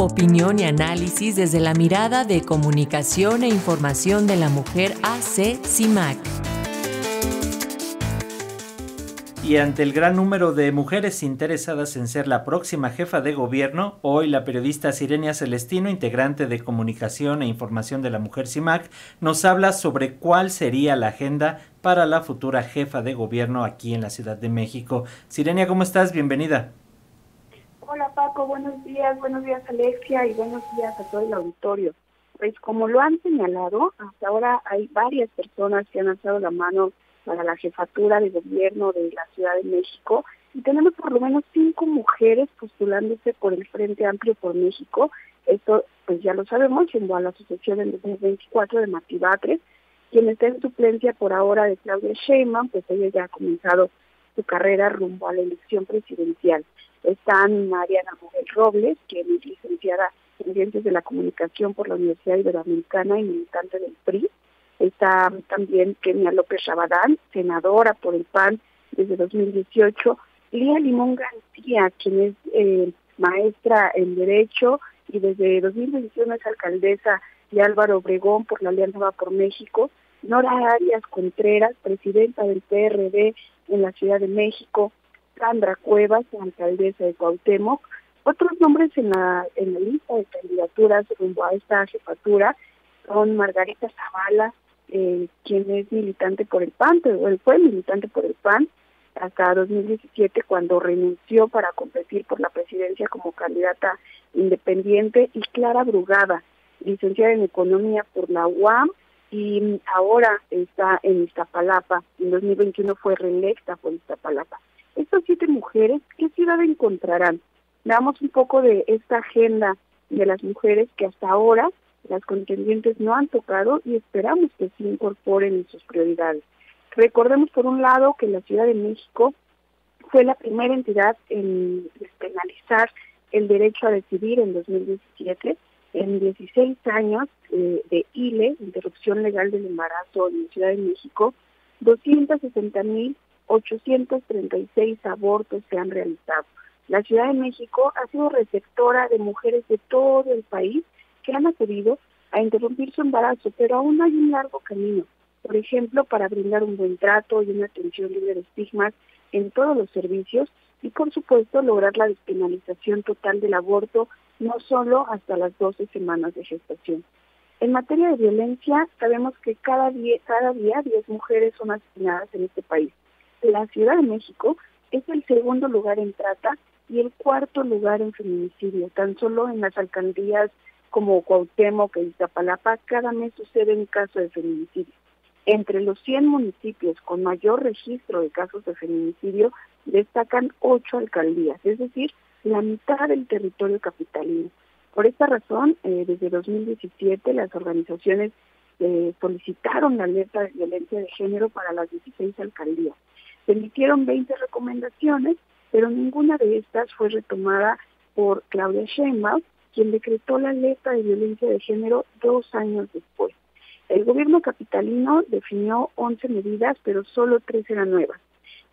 Opinión y análisis desde la mirada de comunicación e información de la mujer AC CIMAC. Y ante el gran número de mujeres interesadas en ser la próxima jefa de gobierno, hoy la periodista Sirenia Celestino, integrante de Comunicación e Información de la Mujer CIMAC, nos habla sobre cuál sería la agenda para la futura jefa de gobierno aquí en la Ciudad de México. Sirenia, ¿cómo estás? Bienvenida. Hola Paco, buenos días, buenos días Alexia y buenos días a todo el auditorio. Pues como lo han señalado, hasta ahora hay varias personas que han alzado la mano para la jefatura de gobierno de la Ciudad de México y tenemos por lo menos cinco mujeres postulándose por el Frente Amplio por México. Esto pues ya lo sabemos, siendo a la asociación en 2024 de Martí quien está en suplencia por ahora de Claudia Sheinbaum, pues ella ya ha comenzado su carrera rumbo a la elección presidencial. Están Mariana Morel Robles, que es licenciada en Ciencias de la Comunicación por la Universidad Iberoamericana y militante del PRI. Está también Kenia López Rabadán, senadora por el PAN desde 2018. Lía Limón García, quien es eh, maestra en Derecho y desde 2021 es alcaldesa de Álvaro Obregón por la Alianza Va por México. Nora Arias Contreras, presidenta del PRD en la Ciudad de México. Sandra Cuevas, alcaldesa de Cuauhtémoc. Otros nombres en la, en la lista de candidaturas rumbo a esta jefatura son Margarita Zavala, eh, quien es militante por el PAN, pero él fue militante por el PAN hasta 2017 cuando renunció para competir por la presidencia como candidata independiente y Clara Brugada, licenciada en Economía por la UAM y ahora está en Iztapalapa. En 2021 fue reelecta por Iztapalapa. Estas siete mujeres, ¿qué ciudad encontrarán? Veamos un poco de esta agenda de las mujeres que hasta ahora las contendientes no han tocado y esperamos que se incorporen en sus prioridades. Recordemos por un lado que la Ciudad de México fue la primera entidad en despenalizar el derecho a decidir en 2017. En 16 años eh, de ILE, interrupción legal del embarazo en la Ciudad de México, 260.836 abortos se han realizado. La Ciudad de México ha sido receptora de mujeres de todo el país que han acudido a interrumpir su embarazo, pero aún hay un largo camino. Por ejemplo, para brindar un buen trato y una atención libre de estigmas en todos los servicios y, por supuesto, lograr la despenalización total del aborto, no solo hasta las 12 semanas de gestación. En materia de violencia, sabemos que cada día, cada día 10 mujeres son asesinadas en este país. La Ciudad de México es el segundo lugar en trata y el cuarto lugar en feminicidio. Tan solo en las alcaldías como Cuauhtémoc e Iztapalapa, cada mes sucede un caso de feminicidio. Entre los 100 municipios con mayor registro de casos de feminicidio, destacan ocho alcaldías, es decir, la mitad del territorio capitalino. Por esta razón, eh, desde 2017 las organizaciones eh, solicitaron la alerta de violencia de género para las 16 alcaldías. Se emitieron 20 recomendaciones, pero ninguna de estas fue retomada por Claudia Sheinbaum, quien decretó la alerta de violencia de género dos años después. El gobierno capitalino definió 11 medidas, pero solo tres eran nuevas.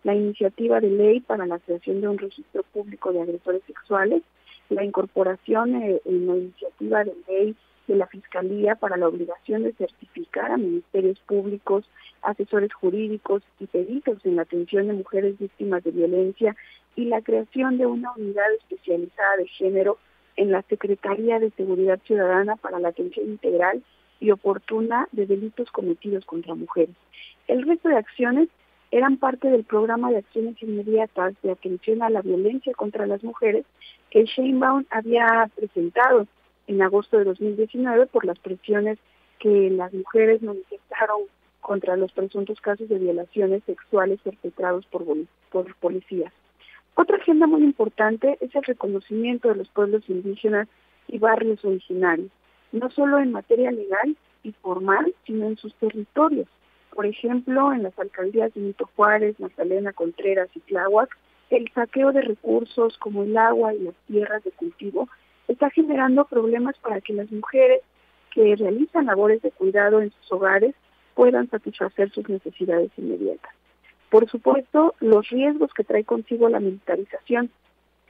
La iniciativa de ley para la creación de un registro público de agresores sexuales, la incorporación eh, en la iniciativa de ley de la Fiscalía para la obligación de certificar a ministerios públicos, asesores jurídicos y peritos en la atención de mujeres víctimas de violencia y la creación de una unidad especializada de género en la Secretaría de Seguridad Ciudadana para la atención integral y oportuna de delitos cometidos contra mujeres. El resto de acciones eran parte del programa de acciones inmediatas de atención a la violencia contra las mujeres que Sheinbaum había presentado en agosto de 2019 por las presiones que las mujeres manifestaron contra los presuntos casos de violaciones sexuales perpetrados por, policías. Otra agenda muy importante es el reconocimiento de los pueblos indígenas y barrios originarios, no solo en materia legal y formal, sino en sus territorios. Por ejemplo, en las alcaldías de Nito Juárez, Magdalena Contreras y Tláhuac, el saqueo de recursos como el agua y las tierras de cultivo está generando problemas para que las mujeres que realizan labores de cuidado en sus hogares puedan satisfacer sus necesidades inmediatas. Por supuesto, los riesgos que trae consigo la militarización,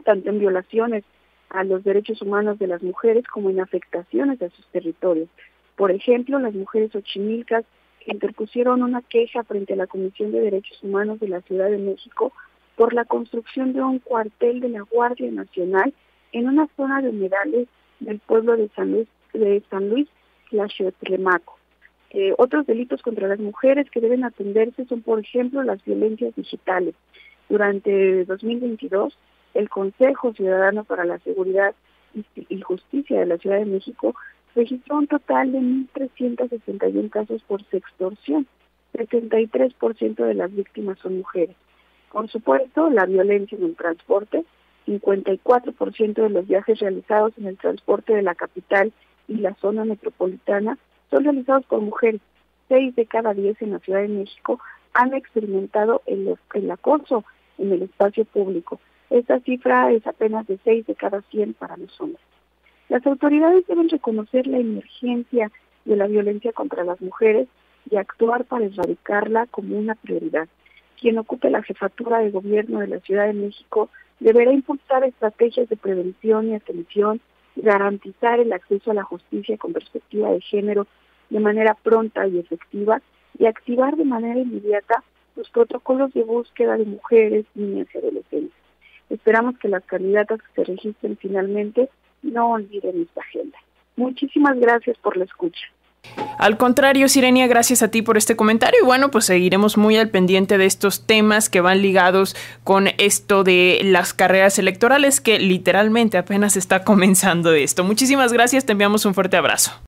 tanto en violaciones a los derechos humanos de las mujeres como en afectaciones a sus territorios. Por ejemplo, las mujeres ochimilcas interpusieron una queja frente a la Comisión de Derechos Humanos de la Ciudad de México por la construcción de un cuartel de la Guardia Nacional en una zona de humedales del pueblo de San Luis, de San Luis eh, otros delitos contra las mujeres que deben atenderse son, por ejemplo, las violencias digitales. Durante 2022, el Consejo Ciudadano para la Seguridad y Justicia de la Ciudad de México registró un total de 1.361 casos por sextorsión. 73% de las víctimas son mujeres. Por supuesto, la violencia en el transporte, 54% de los viajes realizados en el transporte de la capital y la zona metropolitana son realizados por mujeres. Seis de cada diez en la Ciudad de México han experimentado el, el acoso en el espacio público. Esta cifra es apenas de seis de cada cien para los hombres. Las autoridades deben reconocer la emergencia de la violencia contra las mujeres y actuar para erradicarla como una prioridad. Quien ocupe la jefatura de gobierno de la Ciudad de México deberá impulsar estrategias de prevención y atención garantizar el acceso a la justicia con perspectiva de género de manera pronta y efectiva y activar de manera inmediata los protocolos de búsqueda de mujeres, niñas y adolescentes. Esperamos que las candidatas que se registren finalmente no olviden esta agenda. Muchísimas gracias por la escucha. Al contrario, Sirenia, gracias a ti por este comentario y bueno, pues seguiremos muy al pendiente de estos temas que van ligados con esto de las carreras electorales que literalmente apenas está comenzando esto. Muchísimas gracias, te enviamos un fuerte abrazo.